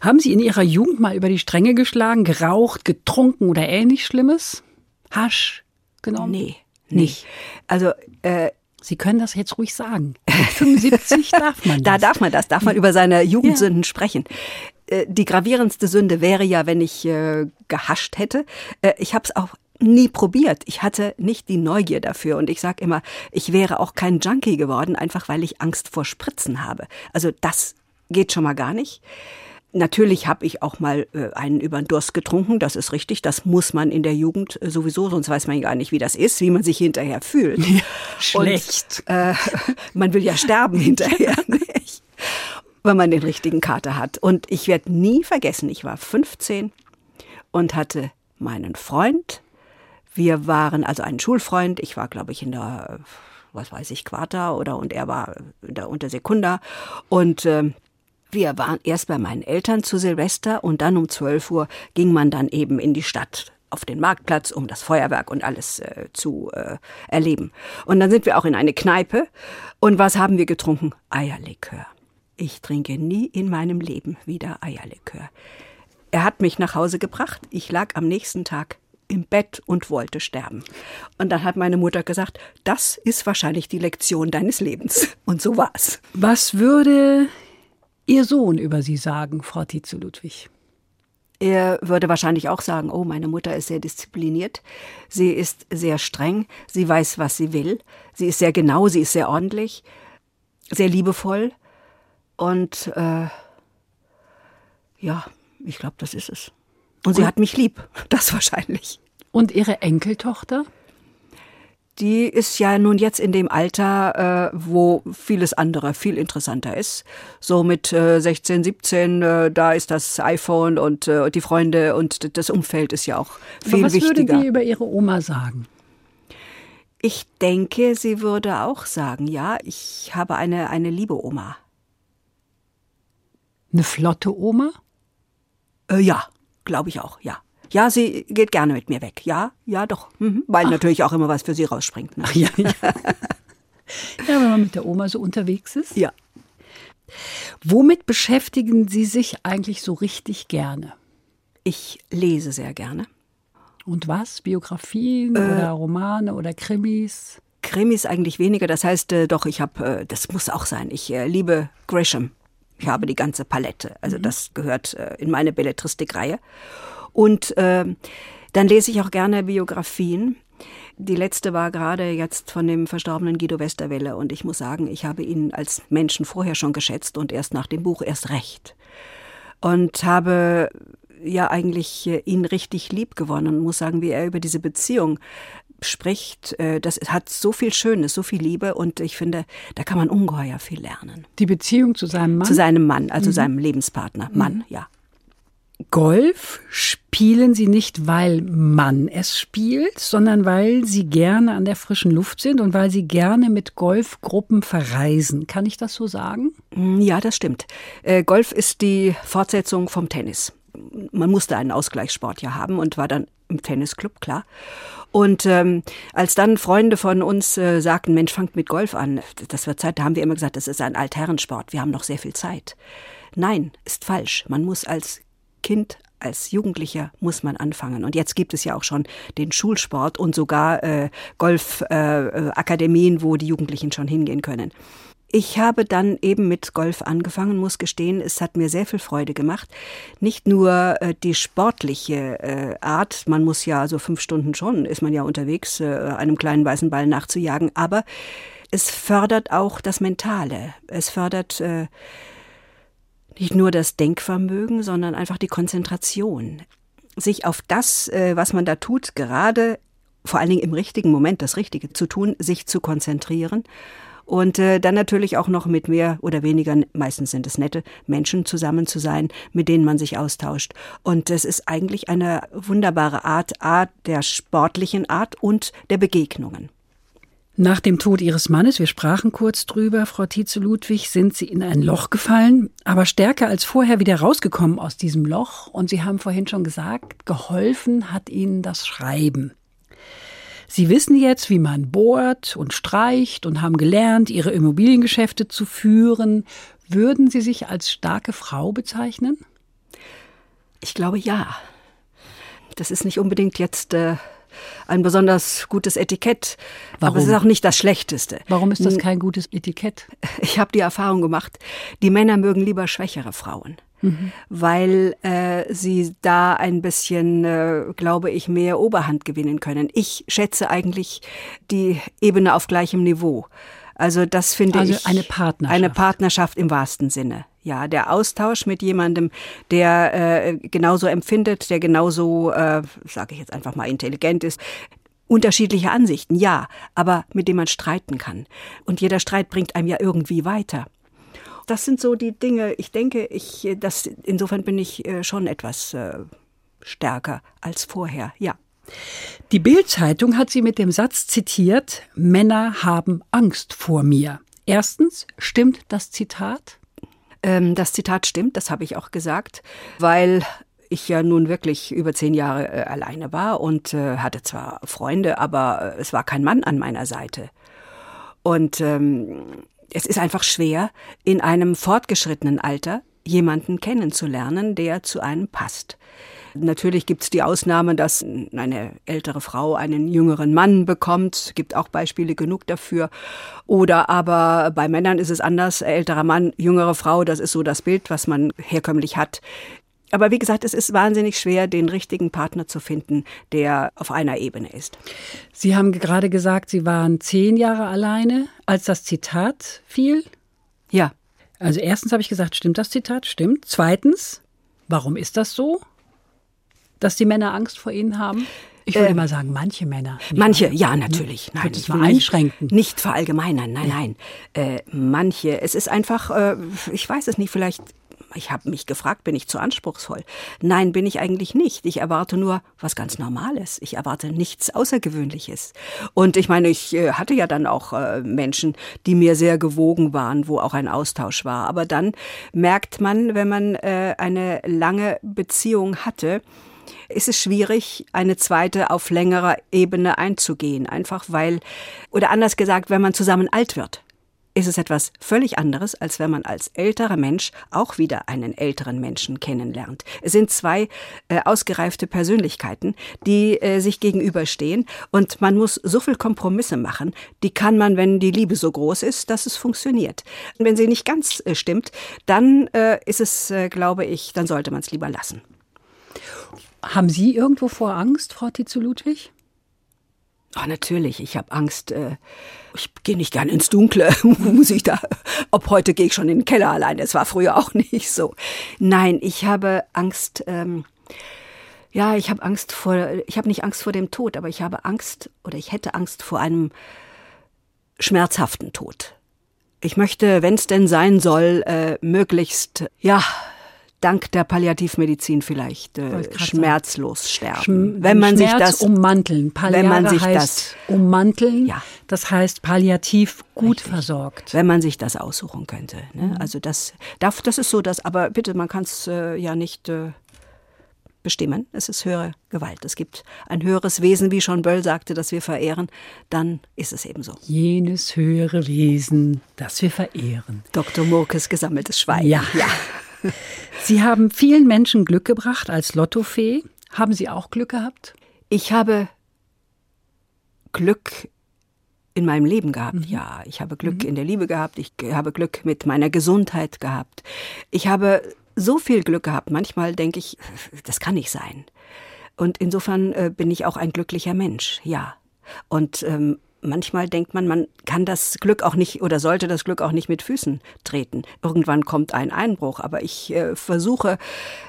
Haben Sie in Ihrer Jugend mal über die Stränge geschlagen, geraucht, getrunken oder ähnlich Schlimmes? Hasch genommen? Nee. nicht. Also äh, Sie können das jetzt ruhig sagen. Mit 75 darf man das. Da darf man das, darf man über seine Jugendsünden ja. sprechen. Äh, die gravierendste Sünde wäre ja, wenn ich äh, gehascht hätte. Äh, ich habe es auch nie probiert. Ich hatte nicht die Neugier dafür. Und ich sage immer, ich wäre auch kein Junkie geworden, einfach weil ich Angst vor Spritzen habe. Also das geht schon mal gar nicht. Natürlich habe ich auch mal äh, einen über den Durst getrunken, das ist richtig, das muss man in der Jugend äh, sowieso, sonst weiß man gar nicht, wie das ist, wie man sich hinterher fühlt. Ja, schlecht. Und, äh, man will ja sterben hinterher, nicht? wenn man den richtigen Kater hat. Und ich werde nie vergessen, ich war 15 und hatte meinen Freund. Wir waren also ein Schulfreund, ich war glaube ich in der was weiß ich, Quarta oder und er war in der Untersekunda und äh, wir waren erst bei meinen Eltern zu Silvester und dann um 12 Uhr ging man dann eben in die Stadt auf den Marktplatz, um das Feuerwerk und alles äh, zu äh, erleben. Und dann sind wir auch in eine Kneipe. Und was haben wir getrunken? Eierlikör. Ich trinke nie in meinem Leben wieder Eierlikör. Er hat mich nach Hause gebracht. Ich lag am nächsten Tag im Bett und wollte sterben. Und dann hat meine Mutter gesagt, das ist wahrscheinlich die Lektion deines Lebens. Und so war's. Was würde Ihr Sohn über Sie sagen, Frau Tietze Ludwig? Er würde wahrscheinlich auch sagen, oh, meine Mutter ist sehr diszipliniert, sie ist sehr streng, sie weiß, was sie will, sie ist sehr genau, sie ist sehr ordentlich, sehr liebevoll und äh, ja, ich glaube, das ist es. Und sie und, hat mich lieb, das wahrscheinlich. Und Ihre Enkeltochter? die ist ja nun jetzt in dem Alter, äh, wo vieles andere viel interessanter ist. So mit äh, 16, 17, äh, da ist das iPhone und äh, die Freunde und das Umfeld ist ja auch viel was wichtiger. Was würde die über ihre Oma sagen? Ich denke, sie würde auch sagen, ja, ich habe eine, eine liebe Oma. Eine flotte Oma? Äh, ja, glaube ich auch, ja. Ja, sie geht gerne mit mir weg. Ja, ja, doch. Mhm. Weil Ach. natürlich auch immer was für sie rausspringt. Ne? Ach, ja, ja. ja, wenn man mit der Oma so unterwegs ist. Ja. Womit beschäftigen Sie sich eigentlich so richtig gerne? Ich lese sehr gerne. Und was? Biografien äh, oder Romane oder Krimis? Krimis eigentlich weniger. Das heißt, äh, doch, ich habe, äh, das muss auch sein. Ich äh, liebe Grisham. Ich habe die ganze Palette. Also mhm. das gehört äh, in meine Belletristikreihe. Und äh, dann lese ich auch gerne Biografien. Die letzte war gerade jetzt von dem verstorbenen Guido Westerwelle und ich muss sagen, ich habe ihn als Menschen vorher schon geschätzt und erst nach dem Buch erst recht. Und habe ja eigentlich äh, ihn richtig lieb gewonnen und muss sagen, wie er über diese Beziehung spricht, äh, das hat so viel Schönes, so viel Liebe und ich finde, da kann man ungeheuer viel lernen. Die Beziehung zu seinem Mann? Zu seinem Mann, also mhm. seinem Lebenspartner. Mann, mhm. ja. Golf spielen Sie nicht, weil man es spielt, sondern weil Sie gerne an der frischen Luft sind und weil Sie gerne mit Golfgruppen verreisen. Kann ich das so sagen? Mm, ja, das stimmt. Äh, Golf ist die Fortsetzung vom Tennis. Man musste einen Ausgleichssport ja haben und war dann im Tennisclub, klar. Und ähm, als dann Freunde von uns äh, sagten, Mensch, fangt mit Golf an, das wird Zeit, da haben wir immer gesagt, das ist ein Altherrensport, wir haben noch sehr viel Zeit. Nein, ist falsch. Man muss als Kind, als Jugendlicher muss man anfangen. Und jetzt gibt es ja auch schon den Schulsport und sogar äh, Golfakademien, äh, wo die Jugendlichen schon hingehen können. Ich habe dann eben mit Golf angefangen, muss gestehen, es hat mir sehr viel Freude gemacht. Nicht nur äh, die sportliche äh, Art, man muss ja so fünf Stunden schon, ist man ja unterwegs, äh, einem kleinen weißen Ball nachzujagen, aber es fördert auch das Mentale. Es fördert äh, nicht nur das Denkvermögen, sondern einfach die Konzentration. Sich auf das, äh, was man da tut, gerade vor allen Dingen im richtigen Moment das Richtige zu tun, sich zu konzentrieren und äh, dann natürlich auch noch mit mehr oder weniger, meistens sind es nette Menschen zusammen zu sein, mit denen man sich austauscht. Und es ist eigentlich eine wunderbare Art, Art der sportlichen Art und der Begegnungen. Nach dem Tod ihres Mannes, wir sprachen kurz drüber, Frau Tietze Ludwig, sind sie in ein Loch gefallen, aber stärker als vorher wieder rausgekommen aus diesem Loch. Und Sie haben vorhin schon gesagt, geholfen hat Ihnen das Schreiben. Sie wissen jetzt, wie man bohrt und streicht und haben gelernt, Ihre Immobiliengeschäfte zu führen. Würden Sie sich als starke Frau bezeichnen? Ich glaube ja. Das ist nicht unbedingt jetzt äh, ein besonders gutes Etikett. Warum? Aber es ist auch nicht das Schlechteste. Warum ist das kein gutes Etikett? Ich habe die Erfahrung gemacht, die Männer mögen lieber schwächere Frauen. Weil äh, sie da ein bisschen, äh, glaube ich, mehr Oberhand gewinnen können. Ich schätze eigentlich die Ebene auf gleichem Niveau. Also das finde Also ich eine Partnerschaft. Eine Partnerschaft im wahrsten Sinne. Ja, der Austausch mit jemandem, der äh, genauso empfindet, der genauso, äh, sage ich jetzt einfach mal, intelligent ist. Unterschiedliche Ansichten, ja, aber mit dem man streiten kann. Und jeder Streit bringt einem ja irgendwie weiter. Das sind so die Dinge. Ich denke, ich, das, insofern bin ich äh, schon etwas äh, stärker als vorher. Ja. Die Bild-Zeitung hat sie mit dem Satz zitiert: Männer haben Angst vor mir. Erstens, stimmt das Zitat? Ähm, das Zitat stimmt, das habe ich auch gesagt, weil ich ja nun wirklich über zehn Jahre äh, alleine war und äh, hatte zwar Freunde, aber äh, es war kein Mann an meiner Seite. Und ähm, es ist einfach schwer, in einem fortgeschrittenen Alter jemanden kennenzulernen, der zu einem passt. Natürlich gibt es die Ausnahme, dass eine ältere Frau einen jüngeren Mann bekommt. Gibt auch Beispiele genug dafür. Oder aber bei Männern ist es anders. Älterer Mann, jüngere Frau, das ist so das Bild, was man herkömmlich hat. Aber wie gesagt, es ist wahnsinnig schwer, den richtigen Partner zu finden, der auf einer Ebene ist. Sie haben gerade gesagt, Sie waren zehn Jahre alleine, als das Zitat fiel. Ja. Also erstens habe ich gesagt, stimmt das Zitat? Stimmt. Zweitens, warum ist das so? Dass die Männer Angst vor ihnen haben? Ich würde Ähm, mal sagen, manche Männer. Nicht Manche, alle. ja, natürlich. Nein, ich will nicht- einschränken. Nicht verallgemeinern, nein, nein. Äh, manche, es ist einfach, äh, ich weiß es nicht, vielleicht, ich habe mich gefragt, bin ich zu anspruchsvoll? Nein, bin ich eigentlich nicht. Ich erwarte nur was ganz Normales. Ich erwarte nichts Außergewöhnliches. Und ich meine, ich äh, hatte ja dann auch äh, Menschen, die mir sehr gewogen waren, wo auch ein Austausch war. Aber dann merkt man, wenn man äh, eine lange Beziehung hatte, ist es schwierig, eine zweite auf längerer Ebene einzugehen. Einfach weil, oder anders gesagt, wenn man zusammen alt wird, ist es etwas völlig anderes, als wenn man als älterer Mensch auch wieder einen älteren Menschen kennenlernt. Es sind zwei äh, ausgereifte Persönlichkeiten, die äh, sich gegenüberstehen und man muss so viel Kompromisse machen, die kann man, wenn die Liebe so groß ist, dass es funktioniert. Und wenn sie nicht ganz äh, stimmt, dann äh, ist es, äh, glaube ich, dann sollte man es lieber lassen. Haben Sie irgendwo vor Angst, Frau Tietze Ludwig? Ach, natürlich, ich habe Angst. Äh, ich gehe nicht gern ins Dunkle, muss ich da. Ob heute gehe ich schon in den Keller allein, das war früher auch nicht so. Nein, ich habe Angst. Ähm, ja, ich habe Angst vor. Ich habe nicht Angst vor dem Tod, aber ich habe Angst oder ich hätte Angst vor einem schmerzhaften Tod. Ich möchte, wenn es denn sein soll, äh, möglichst ja dank der Palliativmedizin vielleicht äh, schmerzlos sterben. Schm- wenn man sich Schmerz das ummanteln. Palliare wenn man sich heißt das- ummanteln. Ja. Das heißt palliativ gut versorgt. wenn man sich das aussuchen könnte. Ne? Also das, darf, das ist so, dass, aber bitte, man kann es äh, ja nicht äh, bestimmen. Es ist höhere Gewalt. Es gibt ein höheres Wesen, wie schon Böll sagte, das wir verehren. Dann ist es eben so. Jenes höhere Wesen, das wir verehren. Dr. Murkes gesammeltes Schweigen. Ja. Sie haben vielen Menschen Glück gebracht als Lottofee. Haben Sie auch Glück gehabt? Ich habe Glück in meinem Leben gehabt. Ja, ich habe Glück in der Liebe gehabt. Ich habe Glück mit meiner Gesundheit gehabt. Ich habe so viel Glück gehabt. Manchmal denke ich, das kann nicht sein. Und insofern äh, bin ich auch ein glücklicher Mensch. Ja. Und ähm, manchmal denkt man, man kann das Glück auch nicht oder sollte das Glück auch nicht mit Füßen treten. Irgendwann kommt ein Einbruch, aber ich äh, versuche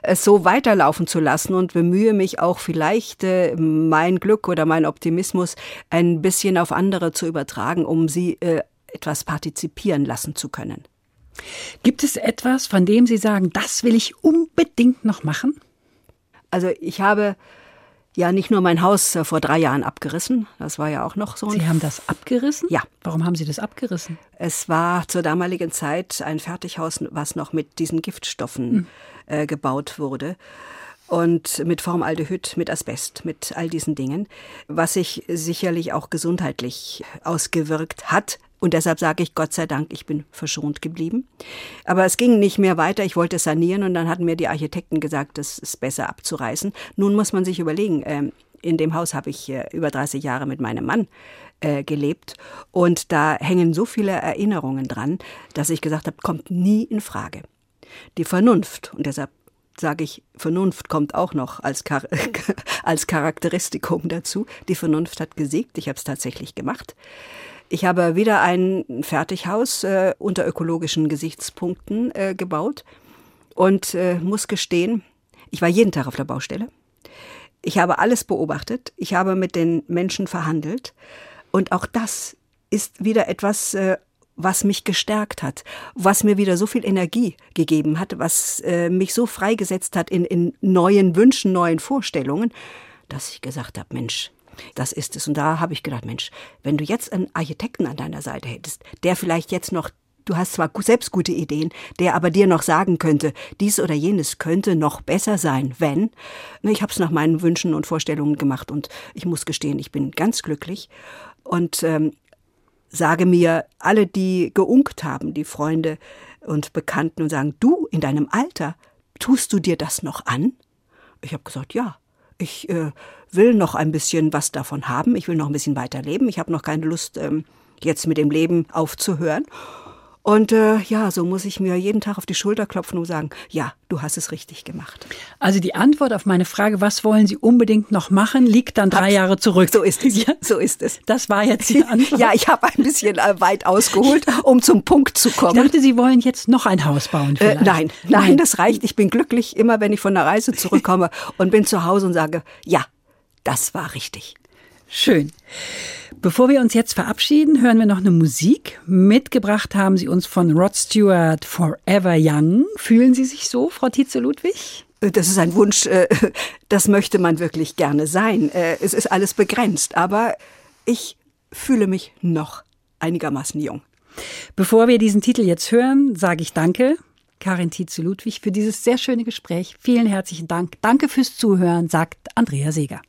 es so weiterlaufen zu lassen und bemühe mich auch vielleicht äh, mein Glück oder mein Optimismus ein bisschen auf andere zu übertragen, um sie äh, etwas partizipieren lassen zu können. Gibt es etwas, von dem Sie sagen, das will ich unbedingt noch machen? Also ich habe ja nicht nur mein Haus äh, vor drei Jahren abgerissen, das war ja auch noch so Sie haben das abgerissen? Ja. Warum haben Sie das abgerissen? Es war zur damaligen Zeit ein Fertighaus, was noch mit diesen Giftstoffen äh, gebaut wurde. Und mit Formaldehyd, mit Asbest, mit all diesen Dingen, was sich sicherlich auch gesundheitlich ausgewirkt hat. Und deshalb sage ich Gott sei Dank, ich bin verschont geblieben. Aber es ging nicht mehr weiter. Ich wollte sanieren und dann hatten mir die Architekten gesagt, das ist besser abzureißen. Nun muss man sich überlegen, ähm, In dem Haus habe ich äh, über 30 Jahre mit meinem Mann äh, gelebt und da hängen so viele Erinnerungen dran, dass ich gesagt habe, kommt nie in Frage. Die Vernunft, und deshalb sage ich, Vernunft kommt auch noch als, Char als Charakteristikum dazu. Die Vernunft hat gesiegt, ich habe es tatsächlich gemacht. Ich habe wieder ein Fertighaus äh, unter ökologischen Gesichtspunkten äh, gebaut und äh, muss gestehen, ich war jeden Tag auf der Baustelle. Ich habe alles beobachtet. Ich habe mit den Menschen verhandelt. Und auch das ist wieder etwas, äh, was mich gestärkt hat, was mir wieder so viel Energie gegeben hat, was äh, mich so freigesetzt hat in, in neuen Wünschen, neuen Vorstellungen, dass ich gesagt habe, Mensch, das ist es. Und da habe ich gedacht, Mensch, wenn du jetzt einen Architekten an deiner Seite hättest, der vielleicht jetzt noch Du hast zwar selbst gute Ideen, der aber dir noch sagen könnte, dies oder jenes könnte noch besser sein, wenn. Ne, ich habe es nach meinen Wünschen und Vorstellungen gemacht und ich muss gestehen, ich bin ganz glücklich und ähm, sage mir, alle, die geunkt haben, die Freunde und Bekannten und sagen, du in deinem Alter, tust du dir das noch an? Ich habe gesagt, ja. Ich äh, will noch ein bisschen was davon haben. Ich will noch ein bisschen weiterleben. Ich habe noch keine Lust, ähm, jetzt mit dem Leben aufzuhören. Und äh, ja, so muss ich mir jeden Tag auf die Schulter klopfen und sagen, ja, du hast es richtig gemacht. Also die Antwort auf meine Frage, was wollen Sie unbedingt noch machen, liegt dann drei Abs Jahre zurück. So ist es. Ja. So ist es. Das war jetzt die Antwort. ja, ich habe ein bisschen äh, weit ausgeholt, um zum Punkt zu kommen. Ich dachte, Sie wollen jetzt noch ein Haus bauen. Äh, nein, nein, das reicht. Ich bin glücklich, immer wenn ich von der Reise zurückkomme und bin zu Hause und sage, ja, das war richtig. Schön. Bevor wir uns jetzt verabschieden, hören wir noch eine Musik. Mitgebracht haben Sie uns von Rod Stewart Forever Young. Fühlen Sie sich so, Frau Tietze-Ludwig? Das ist ein Wunsch, äh, das möchte man wirklich gerne sein. Äh, es ist alles begrenzt, aber ich fühle mich noch einigermaßen jung. Bevor wir diesen Titel jetzt hören, sage ich Danke, Karin Tietze-Ludwig, für dieses sehr schöne Gespräch. Vielen herzlichen Dank. Danke fürs Zuhören, sagt Andrea Seeger.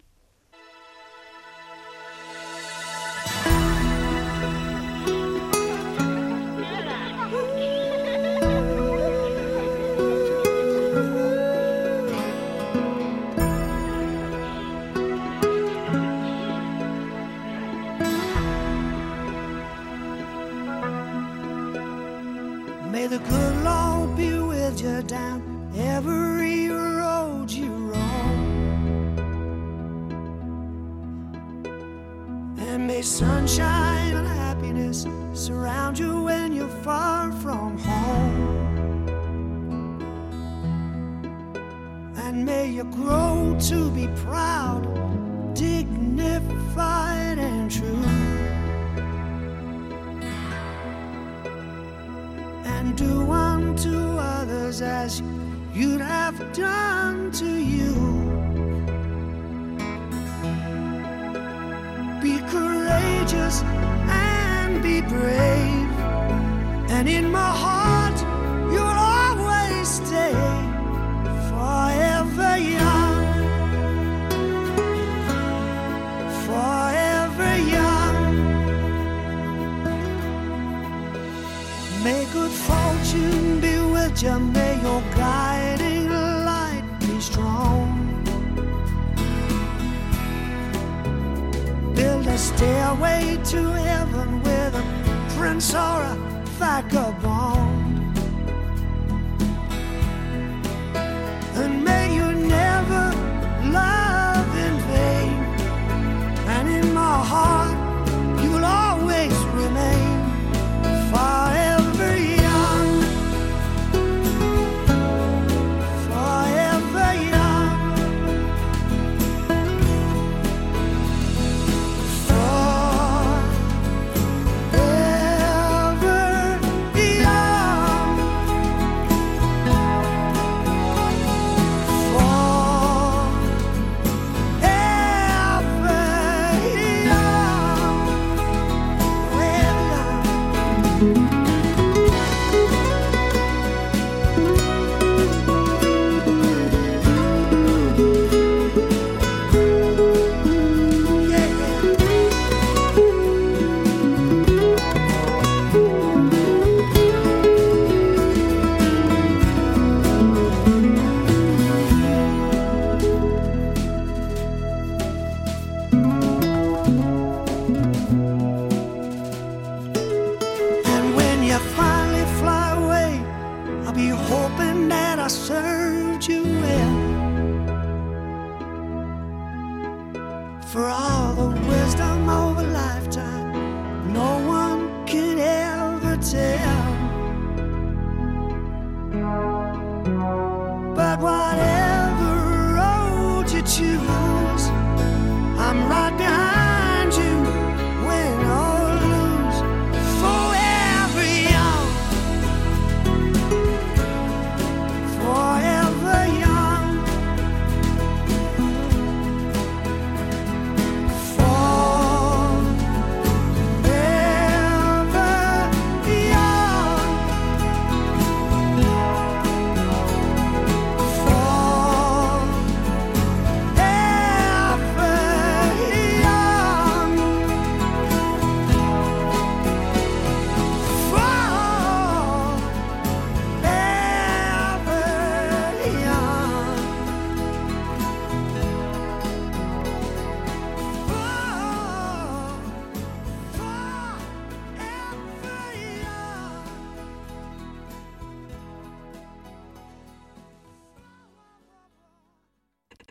Sunshine and happiness surround you when you're far from home. And may you grow to be proud, dignified, and true. And do unto others as you'd have done to you. Be courageous and be brave. And in my heart, you, may your guiding light be strong. build a stairway to heaven with a prince or a vagabond.